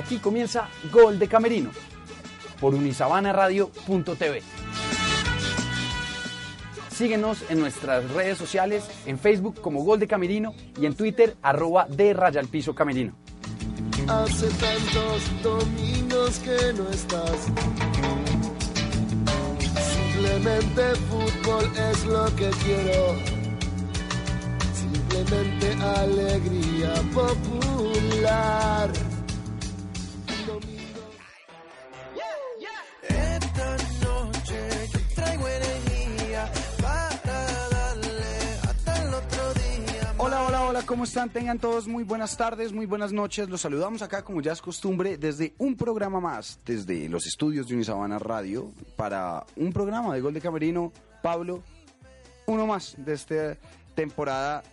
Aquí comienza Gol de Camerino por unisabanaradio.tv. Síguenos en nuestras redes sociales, en Facebook como Gol de Camerino y en Twitter arroba de Raya al Piso Camerino. Hace tantos domingos que no estás. Simplemente fútbol es lo que quiero. Simplemente alegría popular. ¿Cómo están? Tengan todos muy buenas tardes, muy buenas noches. Los saludamos acá, como ya es costumbre, desde un programa más, desde los estudios de Unisabana Radio, para un programa de Gol de Camerino. Pablo, uno más de esta temporada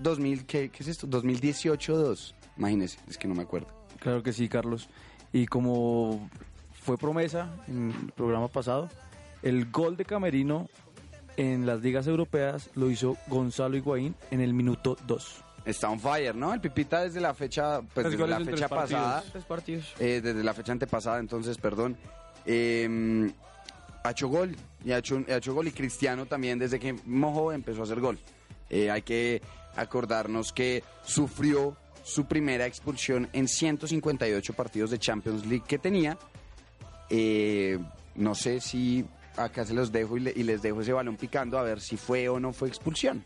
2000, ¿qué, qué es esto? 2018-2. Imagínense, es que no me acuerdo. Claro que sí, Carlos. Y como fue promesa en el programa pasado, el gol de Camerino en las ligas europeas lo hizo Gonzalo Higuaín en el minuto 2. Está on fire, ¿no? El Pipita desde la fecha, pues desde la fecha pasada, Tres partidos. eh, desde la fecha antepasada, entonces, perdón, eh, ha hecho gol y ha hecho, ha hecho gol y Cristiano también desde que mojó empezó a hacer gol. Eh, hay que acordarnos que sufrió su primera expulsión en 158 partidos de Champions League que tenía. Eh, no sé si acá se los dejo y, le- y les dejo ese balón picando a ver si fue o no fue expulsión.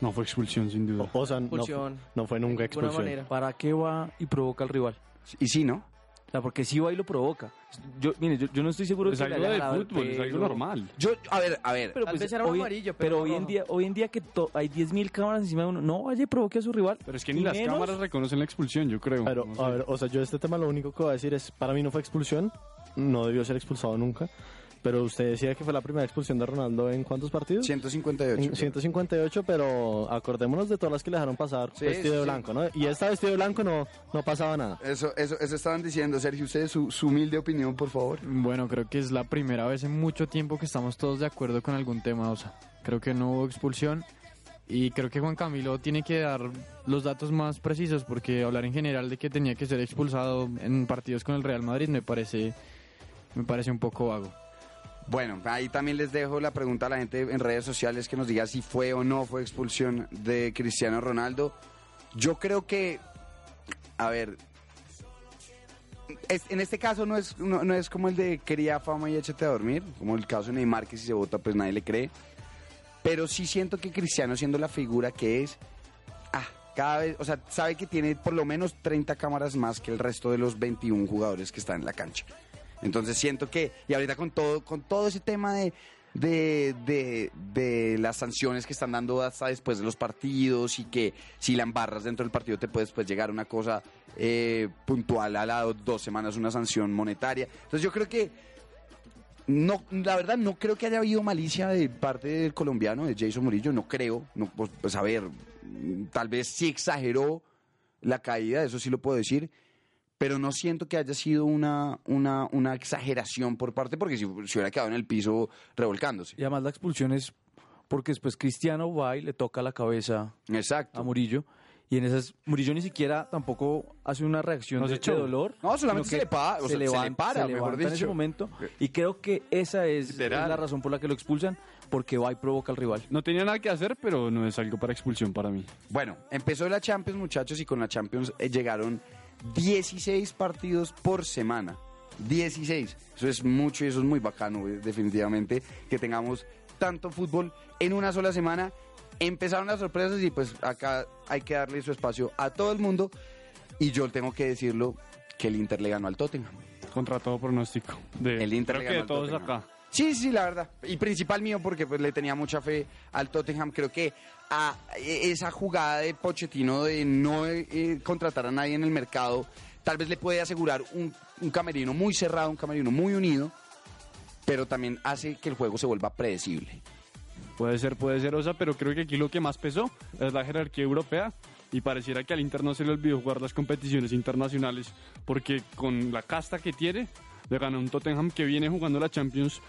No fue expulsión, sin duda. O sea, no, Expulsión. no fue nunca expulsión. manera. ¿Para qué va y provoca al rival? Y sí, ¿no? O sea, porque sí va y lo provoca. Yo, mire, yo, yo no estoy seguro Es que le algo haya de fútbol, es algo normal. Yo, a ver, a ver. Pero, Tal pues, vez era hoy, amarillo, pero pero hoy en día, hoy en día que to- hay 10.000 cámaras encima de uno, no vaya y provoque a su rival. Pero es que ni las menos- cámaras reconocen la expulsión, yo creo. Pero, No sé. a ver, o sea, yo este tema lo único que voy a decir es, para mí no fue expulsión, no debió ser expulsado nunca, pero usted decía que fue la primera expulsión de Ronaldo en cuántos partidos? 158. En 158, pero acordémonos de todas las que le dejaron pasar Sí, vestido sí, de sí. blanco, ¿no? Y esta vestido de blanco no, no pasaba nada. Eso, eso, eso estaban diciendo, Sergio. Usted, su, su humilde opinión, por favor. Bueno, creo que es la primera vez en mucho tiempo que estamos todos de acuerdo con algún tema, o sea, creo que no hubo expulsión y creo que Juan Camilo tiene que dar los datos más precisos porque hablar en general de que tenía que ser expulsado en partidos con el Real Madrid me parece me parece un poco vago. Bueno, ahí también les dejo la pregunta a la gente en redes sociales que nos diga si fue o no fue expulsión de Cristiano Ronaldo. Yo creo que, a ver, en este caso no es, no, no es como el de quería fama y échate a dormir, como el caso de Neymar que si se vota pues nadie le cree. Pero sí siento que Cristiano siendo la figura que es, ah, cada vez, o sea, sabe que tiene por lo menos 30 cámaras más que el resto de los 21 jugadores que están en la cancha. Entonces siento que, y ahorita con todo, con todo ese tema de, de, de, las sanciones que están dando hasta después de los partidos y que si la embarras dentro del partido te puedes pues, llegar a una cosa eh, puntual a las dos semanas, una sanción monetaria. Entonces yo creo que no, la verdad no creo que haya habido malicia de parte del colombiano, de Jason Murillo, no creo, no, pues, pues, a ver, mm, tal vez sí exageró la caída, eso sí lo puedo decir, pero no siento que haya sido una, una, una exageración por parte, porque si, si hubiera quedado en el piso revolcándose. Y además la expulsión es porque después Cristiano va y le toca la cabeza Exacto. a Murillo. Y en esas, Murillo ni siquiera tampoco hace una reacción No de, se dolor. No, solamente se que le pa- o sea, se le levanta, para, se mejor levanta en ese momento. Y creo que esa es, la razón por la que lo expulsan, porque va y provoca al rival. No tenía nada que hacer, pero no es algo para expulsión para mí. Bueno, empezó la Champions, muchachos, y con la Champions eh, llegaron 16 partidos por semana. 16. Eso es mucho y eso es muy bacano, eh, definitivamente, que tengamos tanto fútbol en una sola semana. Empezaron las sorpresas y pues acá hay que darle su espacio a todo el mundo. Y yo tengo que decirlo que el Inter le ganó al Tottenham. Contra todo pronóstico. De, El Inter creo le que de todos acá. Sí, sí, la verdad. Y principal mío porque pues, le tenía mucha fe al Tottenham. Creo que a esa jugada de Pochettino de no eh, contratar a nadie en el mercado, tal vez le puede asegurar un, un camerino muy cerrado, un camerino muy unido, pero también hace que el juego se vuelva predecible. Puede ser, puede ser, Osa, pero creo que aquí lo que más pesó es la jerarquía europea y pareciera que al Inter no se le olvidó jugar las competiciones internacionales porque con la casta que tiene le ganó un Tottenham que viene jugando la Champions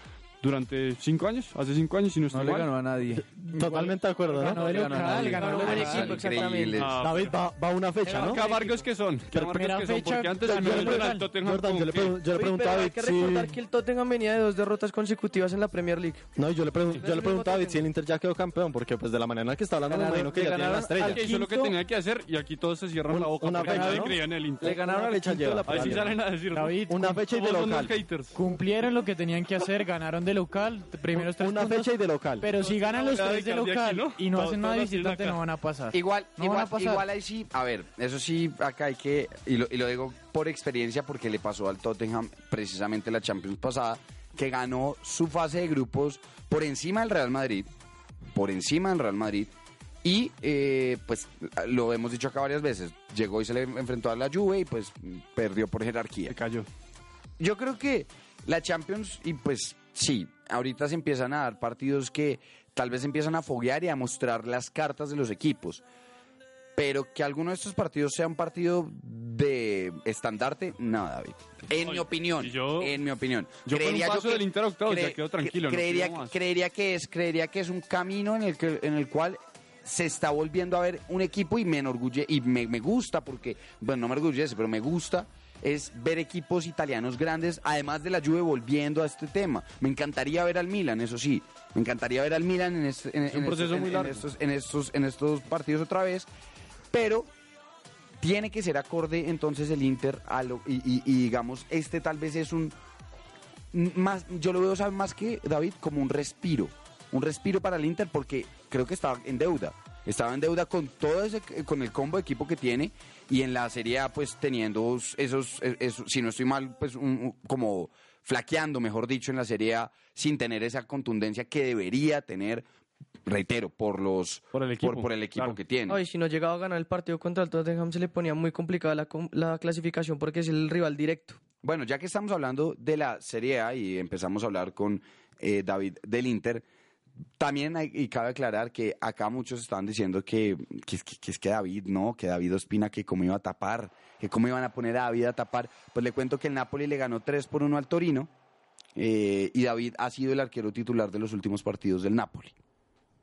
durante cinco años, hace cinco años y no No está le mal. ganó a nadie. Totalmente de acuerdo, Ganó ¿no? de local, ganó de buen local. equipo, exactamente. Increíble. Ah, David va, va a una fecha, ¿no? Qué amargos que son, qué amargos primera que son, fecha, porque antes ganó no el era el local. Tottenham Jordan, con yo le, que- pregun- yo le Oye, pregunto a pero hay David que recordar que el Tottenham venía de dos derrotas consecutivas en la Premier League. No, y yo le, pregun- yo el le pregunto a David si el Inter ya quedó campeón, porque pues de la manera en la que está hablando me Ganaron- imagino que le ya tiene la ganaron estrella. al que hizo lo que quinto- tenía que hacer y aquí todos se cierran la boca una porque fecha, nadie ¿no? creía en el Le Inter. ganaron al fecha quinto de la lleva. Ahí sí Premier. salen a decir David, Una fecha y de somos unos local. haters. Cumplieron lo que tenían que hacer, ganaron de local, primeros tres Una puntos, fecha y de local. Pero si ganan los tres de local ¿no? y no hacen nada de visitante, no van a pasar. Igual, No van a igual, pasar. igual ahí sí, a ver, eso sí, acá hay que, y lo, y lo digo por experiencia porque le pasó al Tottenham precisamente la Champions pasada, que ganó su fase de grupos por encima del Real Madrid, por encima del Real Madrid, y eh, pues lo hemos dicho acá varias veces, llegó y se le enfrentó a la Juve y pues perdió por jerarquía. Se cayó. Yo creo que la Champions, y pues sí, ahorita se empiezan a dar partidos que tal vez empiezan a foguear y a mostrar las cartas de los equipos. Pero que alguno de estos partidos sea un partido de estandarte, no, David. En Oye, mi opinión, yo- en mi opinión. yo con un paso del Inter ya quedo tranquilo, creería, creería que es, creería que es un camino en el que, en el cual se está volviendo a ver un equipo y me enorgulle y me, me gusta porque, bueno, no me enorgullece, pero me gusta es ver equipos italianos grandes, además de la Juve volviendo a este tema. Me encantaría ver al Milan, eso sí. Me encantaría ver al Milan en, este- en- Es estos- en- estos, en, estos, en estos partidos otra vez, pero tiene que ser acorde entonces el Inter a lo, y, y- y digamos, este tal vez es un más, yo lo veo, ¿sabes? Más que David, como un respiro. Un respiro para el Inter porque creo que estaba en deuda. Estaba en deuda con todo ese, con el combo de equipo que tiene y en la Serie A, pues teniendo esos, esos si no estoy mal, pues un- un- como flaqueando, mejor dicho, en la Serie A sin tener esa contundencia que debería tener, reitero, por los Por el equipo, por, por el equipo claro. que tiene. Ay, si no llegaba a ganar el partido contra el Tottenham se le ponía muy complicada la, com- la clasificación porque es el rival directo. Bueno, ya que estamos hablando de la Serie A y empezamos a hablar con eh, David del Inter, también y cabe aclarar que acá muchos estaban diciendo que, que, es que- que es que David, no, que David Ospina, que cómo iba a tapar, que cómo iban a poner a David a tapar. Pues le cuento que el Napoli le ganó 3 por 1 al Torino eh, y David ha sido el arquero titular de los últimos partidos del Napoli.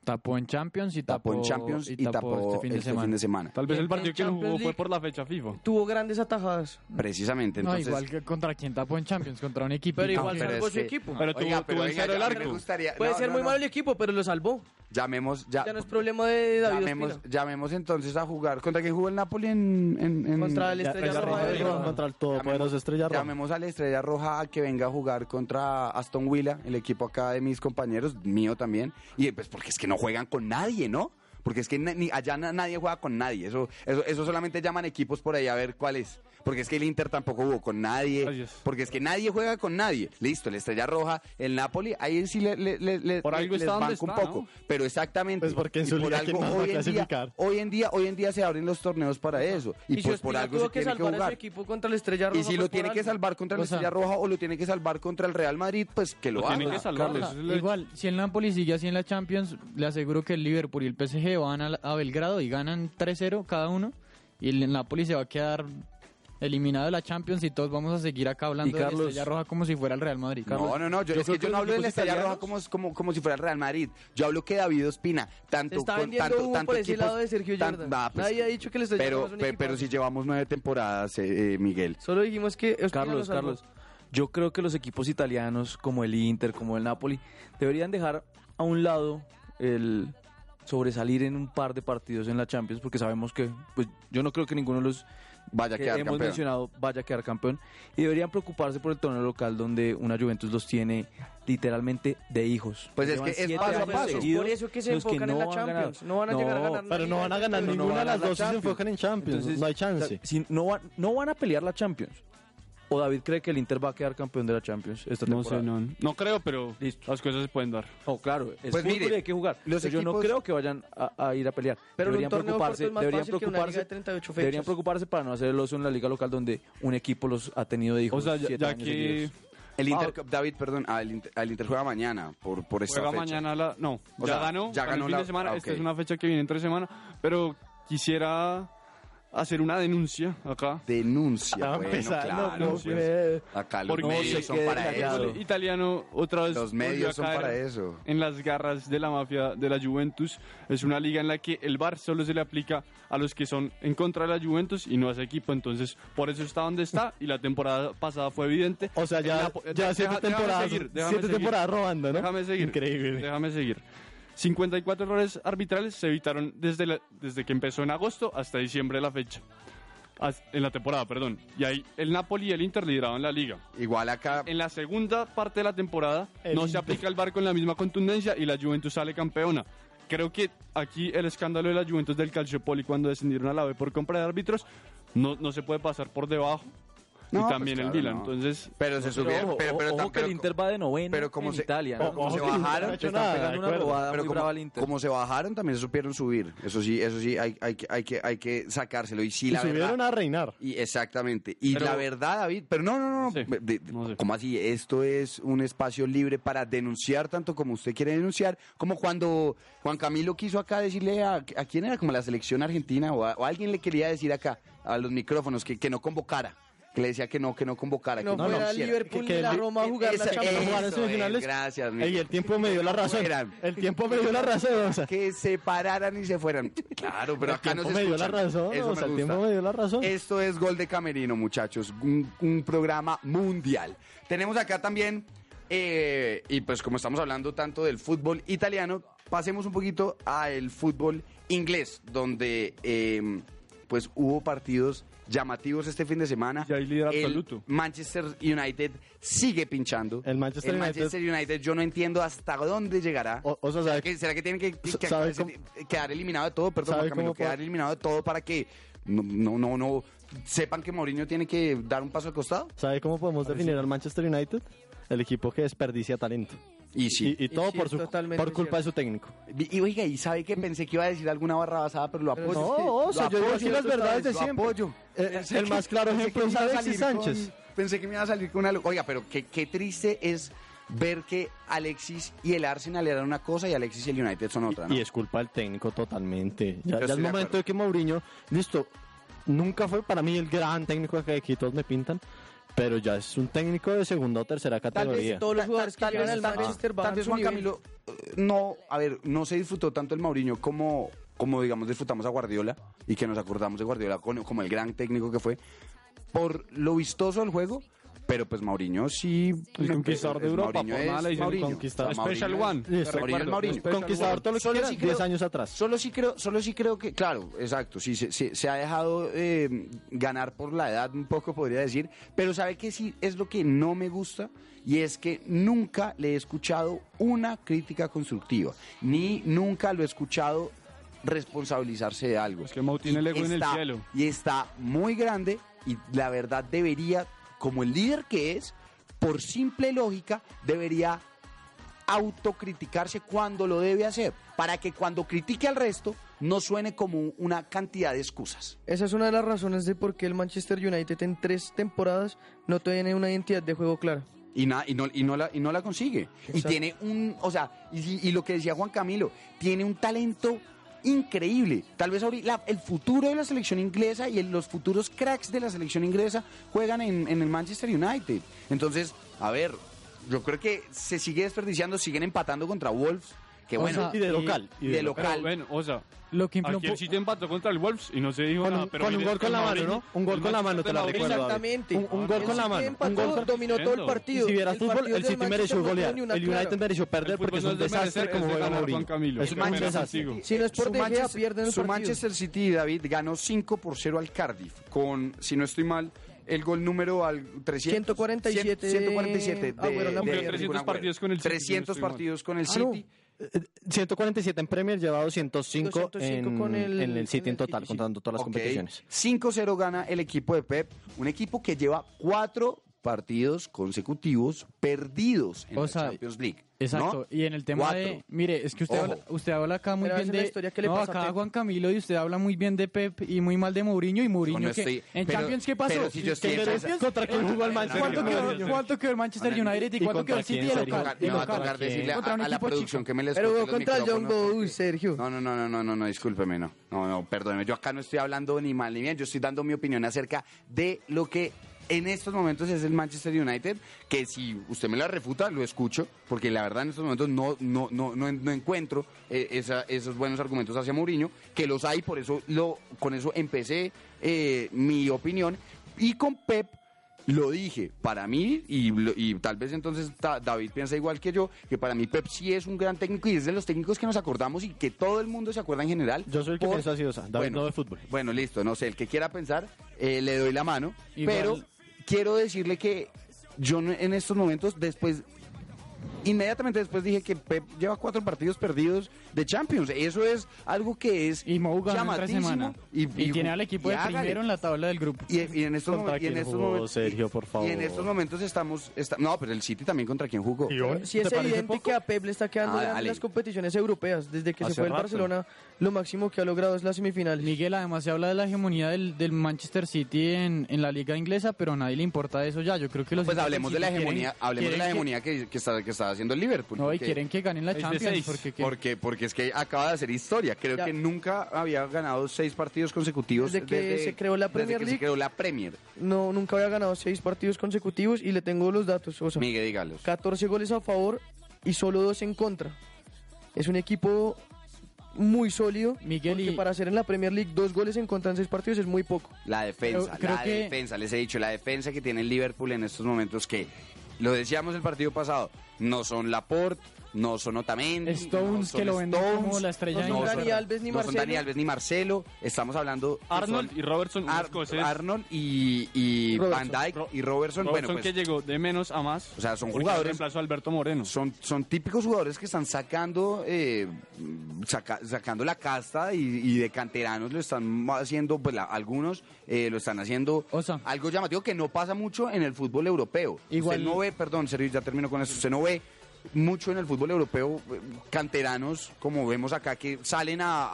Tapó en Champions y tapó, Tapó en Champions y, tapó, este fin de este semana. fin de semana. Tal vez el partido que no jugó fue por la fecha FIFA. Tuvo grandes atajadas. Precisamente, No, entonces... igual que contra quién tapó en Champions, contra un equipo. Pero igual pero salvó es su que- equipo. Pero tuvo, pero tuvo venga, el arco. gustaría- Puede no, ser no, muy no. malo el equipo, pero lo salvó. Llamemos, ya, Ya no es problema de David llamemos, Ospina. llamemos entonces a jugar. ¿Contra quién jugó el Napoli en...? en, en- Contra el Estrella ya Roja contra el todopoderoso Estrella Roja. Llamemos a la Estrella Roja a que venga a jugar contra Aston Villa, el equipo acá de mis compañeros, mío también. Y pues porque es que no juegan con nadie, ¿no? Porque es que ni, allá na- nadie juega con nadie. Eso, eso, eso solamente llaman equipos por ahí a ver cuál es. Porque es que el Inter tampoco jugó con nadie. Porque es que nadie juega con nadie. Listo, la Estrella Roja, el Napoli, ahí sí le, le, le- le- Por algo les está un poco. ¿no? Pero exactamente. Pues porque en Y su por liga, algo ¿quién más va a hoy en, día, hoy en día, hoy en día se abren los torneos para eso. Y, Y, si pues por algo se que tiene que salvar a su jugar. equipo contra el Estrella Roja. Y si lo tiene que salvar contra la O sea- Estrella Roja o lo tiene que salvar contra el Real Madrid, pues que lo, Lo haga. que igual, si el Napoli sigue así en la Champions, le aseguro que el Liverpool y el PSG van a, a Belgrado y ganan 3-0 cada uno. Y el Napoli se va a quedar eliminado de la Champions y todos vamos a seguir acá hablando de la Carlos- Estrella Roja como si fuera el Real Madrid. No, no, no, yo, yo es que yo no hablo de la Estrella Roja como, como, como si fuera el Real Madrid. Yo hablo que David Ospina, tanto Se está con vendiendo tanto, humo tanto por ese lado de Sergio tan- Jordan. pues, Nadie ha dicho que el Estrella pero, Roja es un pe- equipazo. pero si llevamos nueve temporadas, eh, eh, Miguel. Solo dijimos que Ospina Carlos. Carlos, yo creo que los equipos italianos como el Inter, como el Napoli, deberían dejar a un lado el sobresalir en un par de partidos en la Champions, porque sabemos que, pues yo no creo que ninguno de los Vaya a que quedar hemos campeón. mencionado vaya a quedar campeón y deberían preocuparse por el torneo local donde una Juventus los tiene literalmente de hijos. Pues es que es paso a paso. Por eso que se enfocan en la. Champions. No van a llegar a ganar Pero no van a ganar ninguna de las dos si se enfocan en Champions. Entonces, no hay o sea, chance. si no, van, no van a pelear la Champions ¿O David cree que el Inter va a quedar campeón de la Champions esta No temporada? sé, no, no creo, pero Listo. las cosas se pueden dar. No, claro, es Pues mire, y hay que jugar. los Pero yo no equipos- creo que vayan a, a ir a pelear. Pero deberían preocuparse, corto es más deberían preocuparse, de 38 deberían fechas. preocuparse para no hacer el oso en la liga local donde un equipo los ha tenido de hijos O sea, ya, ya años que. El Inter, David, perdón, al Inter, al Inter juega mañana por, por esta juega fecha. mañana la... No, O ya sea, ganó, ya ganó ganó el fin la- de semana. ah, Esta es una fecha que viene entre semana, pero quisiera hacer una denuncia acá. Denuncia, bueno, empezando, claro. no, pues, acá los Porque medios son para callado. eso. Italiano otra vez Los medios son para eso. en las garras de la mafia de la Juventus. Es una liga en la que el VAR solo se le aplica a los que son en contra de la Juventus y no a ese equipo. Entonces, por eso está donde está y la temporada pasada fue evidente. O sea, ya, Napo- ya deja- siete temporadas, seguir, siete seguir. temporadas robando, ¿no? Déjame seguir. Increíble. Déjame seguir. 54 errores arbitrales se evitaron desde, la- desde que empezó en agosto hasta diciembre de la fecha. As- En la temporada, perdón. Y ahí el Napoli y el Inter lideraban la liga. Igual acá, En la segunda parte de la temporada El no se aplica el barco en la misma contundencia y la Juventus sale campeona. Creo que aquí el escándalo de la Juventus del Calciopoli cuando descendieron a la B por compra de árbitros no, no se puede pasar por debajo. No, y pues también el Milan. no. Entonces, pero se subieron, ojo, pero, pero, ojo que el Inter va de noveno pero como en se- Italia. como se bajaron, no ha Le hecho están nada, pegando de una acuerdo. robada pero muy como, brava al Inter. como se bajaron también se supieron subir. Eso sí, eso sí hay, hay, que- hay, que, hay que sacárselo. Y sí, Y la subieron verdad. a reinar. Y exactamente. Y Pero- la verdad, David, pero no, no, no, no. Sí, de- de- no sé. ¿Cómo así? Esto es un espacio libre para denunciar tanto como usted quiere denunciar, como cuando Juan Camilo quiso acá decirle a, a quién era, como la selección argentina, o, a- o alguien le quería decir acá a los micrófonos que, que no convocara. Que le decía que no, que no convocara. No que no fuera hiciera. Liverpool que- la Roma a jugar Esa-. Champions. eso gracias, Miguel. el tiempo me dio la razón. Fueran. El tiempo me dio la razón. O sea, Que se pararan y se fueran. Claro, pero el acá no se me dio la razón. Eso o sea, me el tiempo me dio la razón. Esto es Gol de Camerino, muchachos. Un, un programa mundial. Tenemos acá también, eh, y pues como estamos hablando tanto del fútbol italiano, pasemos un poquito al fútbol inglés, donde eh, pues hubo partidos llamativos este fin de semana. Y hay líder El absoluto. Manchester United sigue pinchando. El Manchester United- Manchester United, yo no entiendo hasta dónde llegará. O, o sea, ¿Será ¿sabe que, será que tiene que, que- que- ¿Sabe que- cómo- quedar eliminado de todo? Perdón, ¿Sabe Juan Camilo, quedar eliminado de todo para que no, no, no, no sepan que Mourinho tiene que dar un paso al costado? ¿Sabe cómo podemos definir al Manchester United? El equipo que desperdicia talento. Y sí. Y, y todo sí, por, su, totalmente por culpa de su técnico. Y, y oiga, y sabe que pensé que iba a decir alguna barra basada, pero lo apoyo. no, o sea, yo digo aquí las verdades de siempre. apoyo. Eh, el que- más claro ejemplo es Alexis salir con- Sánchez. pensé que me iba a salir con algo. Oiga, pero qué, qué triste es ver que Alexis y el Arsenal eran una cosa y Alexis y el United son otra, ¿no? Y es culpa del técnico totalmente. Ya, ya es de momento acuerdo. de que Mourinho, listo, nunca fue para mí el gran técnico que aquí todos me pintan, pero ya es un técnico de segunda o tercera Tal categoría. vez todos los jugadores que tal llegan al tal- Manchester tal vez Juan. Camilo eh, no, a ver, no se disfrutó tanto el Mauriño como, como digamos disfrutamos a Guardiola y que nos acordamos de Guardiola con- como el gran técnico que fue por lo vistoso del juego, pero pues Mauriño sí El me- conquistador de es- Europa, Mauriño por nada es le dicen Mauriño. conquistador. O sea, Mauriño Special es- One. Mauriño Mauriño. Conquistador todo lo que Solo quiera, sí creo- 10 años atrás. Solo sí creo, solo sí creo que, claro, exacto, sí, se, se- se ha dejado eh, ganar por la edad un poco, podría decir, pero sabe que sí es lo que no me gusta y es que nunca le he escuchado una crítica constructiva, ni nunca lo he escuchado responsabilizarse de algo. Es que Mau tiene el ego en el cielo. Y está muy grande y la verdad debería, como el líder que es, por simple lógica, debería autocriticarse cuando lo debe hacer, para que cuando critique al resto no suene como una cantidad de excusas. Esa es una de las razones de por qué el Manchester United en tres temporadas no tiene una identidad de juego clara. Y, na- y, no, y, no la, y no la consigue. Y tiene un, o sea, y, y lo que decía Juan Camilo, tiene un talento increíble. Tal vez ahorita el futuro de la selección inglesa y los futuros cracks de la selección inglesa juegan en, en el Manchester United. Entonces, a ver, yo creo que se sigue desperdiciando, siguen empatando contra Wolves, que O bueno, sea, y de local. y de de local. Bueno, o sea, Lo que aquí el po- City empató contra el Wolves y no se dijo Con nada. un- pero con un gol con la mano, ¿no? Un gol con la mano, te la recuerdo. Exactamente. Un- un gol con la City mano, un empató, gol dominó todo el partido. Y si vieras El fútbol, el City mereció golear. El United mereció perder porque es un de desastre como de juega Mourinho. Juan Camilo. Es un desastre. Si no es por De pierden el su partido. Manchester City, David, ganó 5 por 0 al Cardiff, con, si no estoy mal, el gol número al 300, 147 147 de, Agüero, de- Napoli. de- 300 Agüero. partidos con el City, 300 si no estoy mal. partidos con el Ah, no. City. eh, 147 en Premier, lleva 205, 205 en, con el- en el City en total, sí. contando todas las Ok. competiciones. 5-0 gana el equipo de Pep, un equipo que lleva cuatro partidos consecutivos perdidos en O la sea, Champions League. Exacto, ¿no? y en el tema Cuatro. de, mire, es que usted Ojo. habla, usted habla acá muy Pero bien de, historia que le no, pasa acá. Juan Camilo y usted habla muy bien de Pep y muy mal de Mourinho y Mourinho No, no que estoy- en pero- Champions qué pasó? pero si yo estoy ¿Qué en Champions? Champions- ¿Contra quién jugó el Manchester ¿Cuánto United? quedó, cuánto quedó el Manchester United y ¿Y cuánto contra quedó el City de local? Me va a tocar decirle a, la producción que me les Pero contra el micrófonos. Boys, Sergio. No, no, no, no, no, no, no, discúlpeme, no. No, no, perdóneme. Yo acá no estoy hablando ni mal ni bien, yo estoy dando mi opinión acerca de lo que en estos momentos es el Manchester United, que si usted me la refuta, lo escucho, porque la verdad en estos momentos no, no, no, no, no encuentro eh, esa- esos buenos argumentos hacia Mourinho, que los hay, por eso lo, con eso empecé eh, mi opinión. Y con Pep lo dije, para mí, y, y tal vez entonces ta- David piensa igual que yo, que para mí Pep sí es un gran técnico y es de los técnicos que nos acordamos y que todo el mundo se acuerda en general. Yo soy el que por- piensa así, o sea, David bueno, no de fútbol. Bueno, listo, no sé, el que quiera pensar, eh, le doy la mano, Igual- pero quiero decirle que yo en estos momentos, después, inmediatamente después dije que Pep lleva cuatro partidos perdidos de Champions. Eso es algo que es Y Mou ganó semana. Y, tiene al equipo y de hágale. primero en la tabla del grupo. Y, y en estos, ¿Contra momen- y en quién estos jugó, momentos Sergio, por Y en favor? estos momentos estamos está- no, pero el City también contra quién jugó. Sí es ¿Te parece evidente poco? que a Pep le está quedando Ah, las competiciones europeas. Desde que se fue el. Barcelona, lo máximo que ha logrado es las semifinales. Miguel, además se habla de la hegemonía del, del Manchester City en, en la liga inglesa, pero a nadie le importa eso ya. Yo creo que los Pues hablemos de la hegemonía, quieren- hablemos de la que- hegemonía que, que está, que está haciendo el Liverpool. No, y quieren que ganen la Champions. Porque, que- porque, porque es que acaba de hacer historia. Creo Ya. que nunca había ganado seis partidos consecutivos Desde que se creó la desde Premier que se League. creó la Premier. No, nunca había ganado seis partidos consecutivos y le tengo los datos. O sea, Miguel, dígalos. 14 goles a favor y solo dos en contra. Es un equipo muy sólido. Miguel, porque y- para hacer en la Premier League dos goles en contra en seis partidos es muy poco. La defensa, Creo- creo la que- defensa, les he dicho, la defensa que tiene el Liverpool en estos momentos que, lo decíamos el partido pasado, no son Laporte, no son Otamendi, Stones, no son que lo venden Stones, como la estrella No son de Dani. Alves ni no son Marcelo. Dani Alves ni Marcelo, estamos hablando... Arnold son y Robertson, Ar-. Arnold y, y Robertson. Van Ro- y Robertson, bueno, Robertson pues, que llegó de menos a más. O sea, son jugadores- reemplazó a Alberto Moreno. son, son típicos jugadores que están sacando eh, saca- sacando la casta y, y de canteranos lo están haciendo, pues la- algunos eh, lo están haciendo O sea- algo llamativo que no pasa mucho en el fútbol europeo. Igual- Usted no ve, perdón, Sergio, ya termino con eso, usted no ve mucho en el fútbol europeo eh, canteranos como vemos acá que salen a,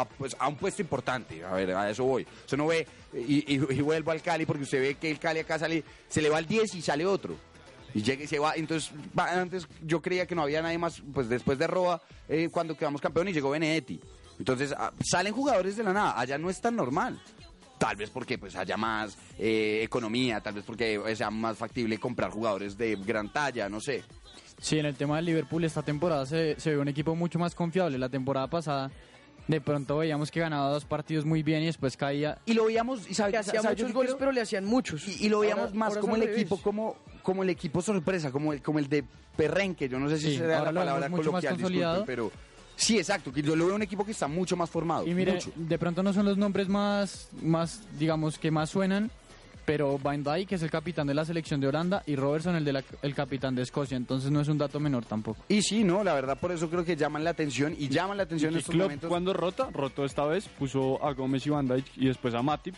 a- pues, a un puesto importante. A ver, a eso voy. Usted no ve y, vuelvo al Cali porque usted ve que el Cali acá sale, se le va al 10 y sale otro. Y llega y se va. Entonces, antes yo creía que no había nadie más, pues después de Roa, eh, cuando quedamos campeón y llegó Benedetti. Entonces, ah, salen jugadores de la nada. Allá no es tan normal. Tal vez porque pues haya más eh, economía, tal vez porque sea más factible comprar jugadores de gran talla, no sé. Sí, en el tema del Liverpool esta temporada se, se ve un equipo mucho más confiable. La temporada pasada de pronto veíamos que ganaba dos partidos muy bien y después caía. Y lo veíamos, y sabe- Que hacía muchos creo- goles, pero le hacían muchos. Y, y lo veíamos Ahora- más ahora como el equipo, como, como el equipo sorpresa, como el, como el de Perrenque. Yo no sé si Sí, será la palabra mucho más coloquial, disculpen, consolidado. pero sí, exacto. Que yo lo veo un equipo que está mucho más formado. Y mire, mucho. de pronto no son los nombres más, más, digamos, que más suenan, pero Van Dijk, que es el capitán de la selección de Holanda, y Robertson, el, de la- el capitán de Escocia. Entonces no es un dato menor tampoco. Y sí, no, la verdad, por eso creo que llaman la atención y llaman la atención en estos Klopp, momentos. cuando rota, rotó esta vez, puso a Gómez y Van Dijk y después a Matip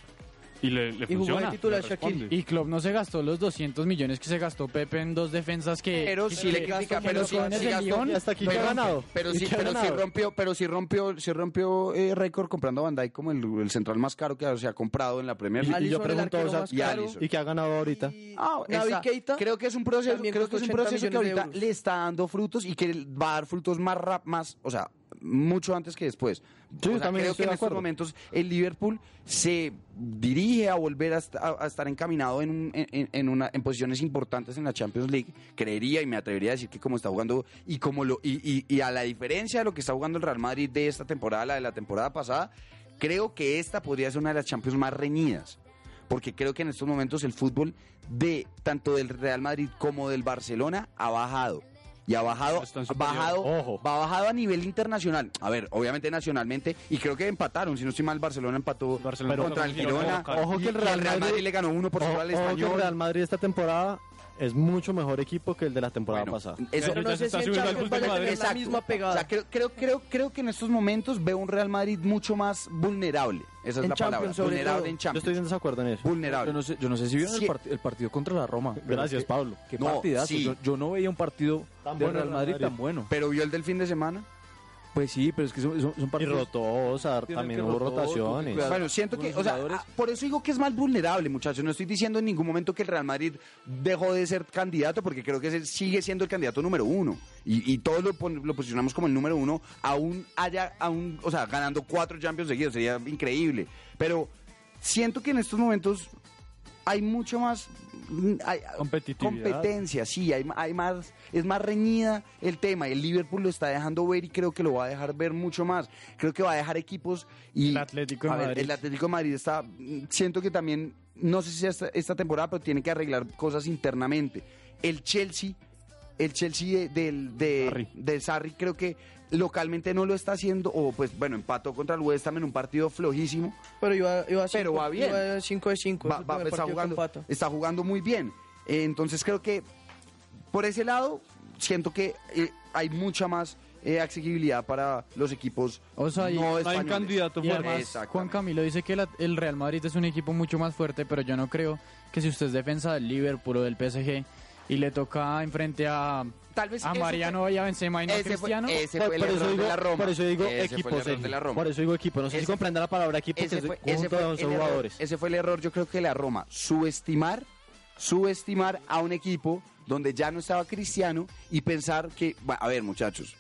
y le, le Y jugó de funciona. titular Shaquille. Y Klopp no se gastó los 200 millones que se gastó Pepe en dos defensas que... Pero le critica, pero sí, gastó. Hasta aquí pero, que ha ganado. Pero ¿Y sí, pero rompió, pero sí rompió, sí rompió eh, récord comprando a Van Dijk como el, el central más caro que se ha comprado en la Premier League. Y yo pregunto, o sea, y. ¿Y que ha ganado ahorita? Ah, Keita creo que es un proceso, creo que es un 80 proceso que ahorita le está dando frutos y que va a dar frutos más rap, más, o sea, mucho antes que después. Sí, O yo sea, también creo que en estos momentos el Liverpool se dirige a volver a, est- a- a estar encaminado en, un- en, en una, en posiciones importantes en la Champions League. Creería y me atrevería a decir que como está jugando y como lo y, y- y a la diferencia de lo que está jugando el Real Madrid de esta temporada, la de la temporada pasada, creo que esta podría ser una de las Champions más reñidas porque creo que en estos momentos el fútbol de tanto del Real Madrid como del Barcelona ha bajado. Y ha bajado, ha bajado, Ojo. va bajado a nivel internacional. A ver, obviamente nacionalmente, y creo que empataron, si no estoy mal, Barcelona empató Barcelona contra el Girona. Ojo que y- el Real Madrid- le ganó uno por Ojo, cero al ojo que el. Real Madrid esta temporada es mucho mejor equipo que el de la temporada Bueno, pasada. eso- Pero no sé si está en subiendo al Champions vaya a tener la Exacto. misma pegada. O sea, creo, creo, creo, creo que en estos momentos veo un Real Madrid mucho más vulnerable. Esa es En la palabra. Champions, sobre Vulnerable todo. en Yo Champions. estoy en desacuerdo en eso. Vulnerable. Yo no sé, yo no sé si vieron Sí. el, part- el partido contra la Roma. Gracias, qué- Pablo. Qué No, partidazo. sí. Yo, yo no veía un partido Tan de bueno Real el Madrid, Madrid. tan bueno. Pero vio el del fin de semana. Pues sí, pero es que son, son, son Y partidos... rotó, o sea, también hubo rotó, rotaciones. Bueno, siento que, o sea, ah, por eso digo que es más vulnerable, muchachos. No estoy diciendo en ningún momento que el Real Madrid dejó de ser candidato, porque creo que sigue siendo el candidato número uno. Y, y todos lo, lo posicionamos como el número uno, aún haya, aún, o sea, ganando cuatro Champions seguidos, sería increíble. Pero siento que en estos momentos hay mucho más mm, hay- Competitividad. competencia, sí, hay, hay más, es más reñida el tema. El Liverpool lo está dejando ver y creo que lo va a dejar ver mucho más. Creo que va a dejar equipos y El Atlético de a ver, Madrid. el Atlético de Madrid está, mm, siento que también, no sé si esta, esta temporada, pero tiene que arreglar cosas internamente. El Chelsea, el Chelsea de- del de, Sarri. del Sarri creo que localmente no lo está haciendo, o pues bueno, empató contra el West Ham en un partido flojísimo, Pero iba, iba Pero cinco- va bien. Iba 5 de 5. va- va- está, jugando, está jugando muy bien. Eh, entonces creo que por ese lado siento que eh, hay mucha más eh, accesibilidad para los equipos O sea, no hay un candidato además. Juan Camilo dice que la- el Real Madrid es un equipo mucho más fuerte, pero yo no creo que si usted es defensa del Liverpool o del PSG y le toca enfrente a, Tal vez a Mariano y a Benzema y no a fue, Cristiano, ese Por, fue el por eso error digo, de la Roma. por eso digo Ese fue equipo, el error Sergio. de la Roma. Por eso digo equipo. No sé Ese- si comprende la palabra equipo, que ese es fue, ese fue de 11 el error, jugadores. ese fue el error, yo creo que de la Roma, subestimar, subestimar a un equipo donde ya no estaba Cristiano y pensar que, a ver muchachos,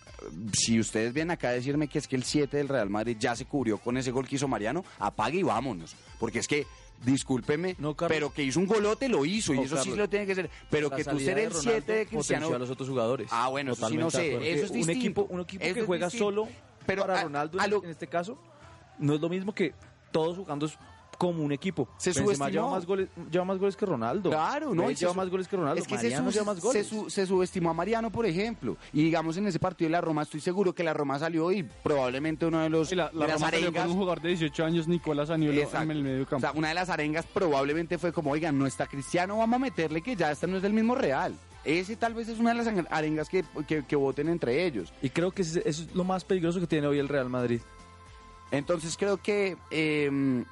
si ustedes vienen acá a decirme que es que el 7 del Real Madrid ya se cubrió con ese gol que hizo Mariano, apague y vámonos, porque es que discúlpeme, No, pero que hizo un golote lo hizo y eso sí Carlos. lo tiene que ser, pero La que tú ser el Ronaldo 7 de Cristiano a los otros jugadores. Ah, bueno, eso sí no sé, eso es un distinto. equipo, un equipo Eso que juega distinto. solo pero para a- Ronaldo a en, lo- en este caso no es lo mismo que todos jugando como un equipo. Se Benzema subestimó. lleva más goles, lleva más goles que Ronaldo. Claro, ¿no? Lleva su- más goles que Ronaldo. Es que se, Mariano su- lleva más se goles. su- se subestimó a Mariano, por ejemplo. Y digamos en ese partido de la Roma, estoy seguro que la Roma salió y probablemente uno de los Y la, la de las Roma salió con un jugador de 18 años, Nicolás Aniolo, Exacto. en el medio O campo. sea, una de las arengas probablemente fue como, oigan, no está Cristiano, vamos a meterle que ya esta no es del mismo Real. Ese tal vez es una de las arengas que, que, que voten entre ellos. Y creo que eso es lo más peligroso que tiene hoy el Real Madrid. Entonces creo que eh,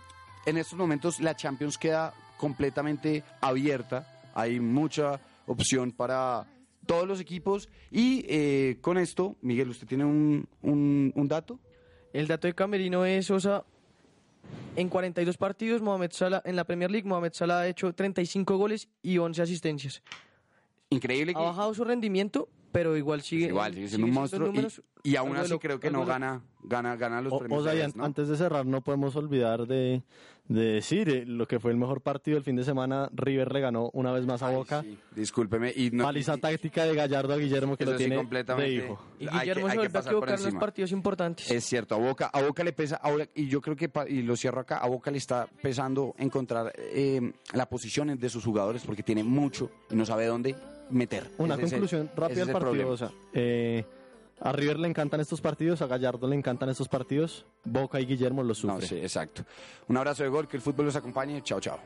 en estos momentos la Champions queda completamente abierta. Hay mucha opción para todos los equipos. Y eh, con esto, Miguel, ¿usted tiene un, un, un dato? El dato de Camerino es, o sea, en 42 partidos, Mohamed Salah, en la Premier League, Mohamed Salah ha hecho 35 goles y 11 asistencias. Increíble Ha bajado su rendimiento, pero igual sigue. igual sigue siendo un monstruo. y- números, y, aún así lo- creo que no gana, gana, gana los O, premios. o antes de cerrar, no podemos olvidar de, de decir eh, lo que fue el mejor partido del fin de semana. River le ganó una vez más a Ay, Boca. sí, discúlpeme. Y no, Paliza y- táctica de Gallardo a Guillermo que lo sí, tiene completamente. de hijo. Y Hay que- Guillermo hay se que vuelve a pasar por equivocar en los partidos importantes. Es cierto, a Boca, a Boca le pesa, a Boca- y yo creo que, pa- y lo cierro acá, a Boca le está pesando encontrar eh, la posición de sus jugadores porque tiene mucho y no sabe dónde meter. Una Ese es el- conclusión ese rápida del el partido. problema. O sea, eh, a River le encantan estos partidos, a Gallardo le encantan estos partidos. Boca y Guillermo los No, sufren. sí, exacto. Un abrazo de gol, que el fútbol los acompañe. Chao, chao.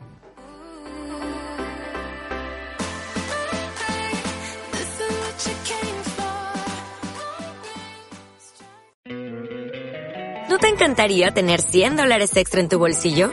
¿No te encantaría tener 100 dólares extra en tu bolsillo?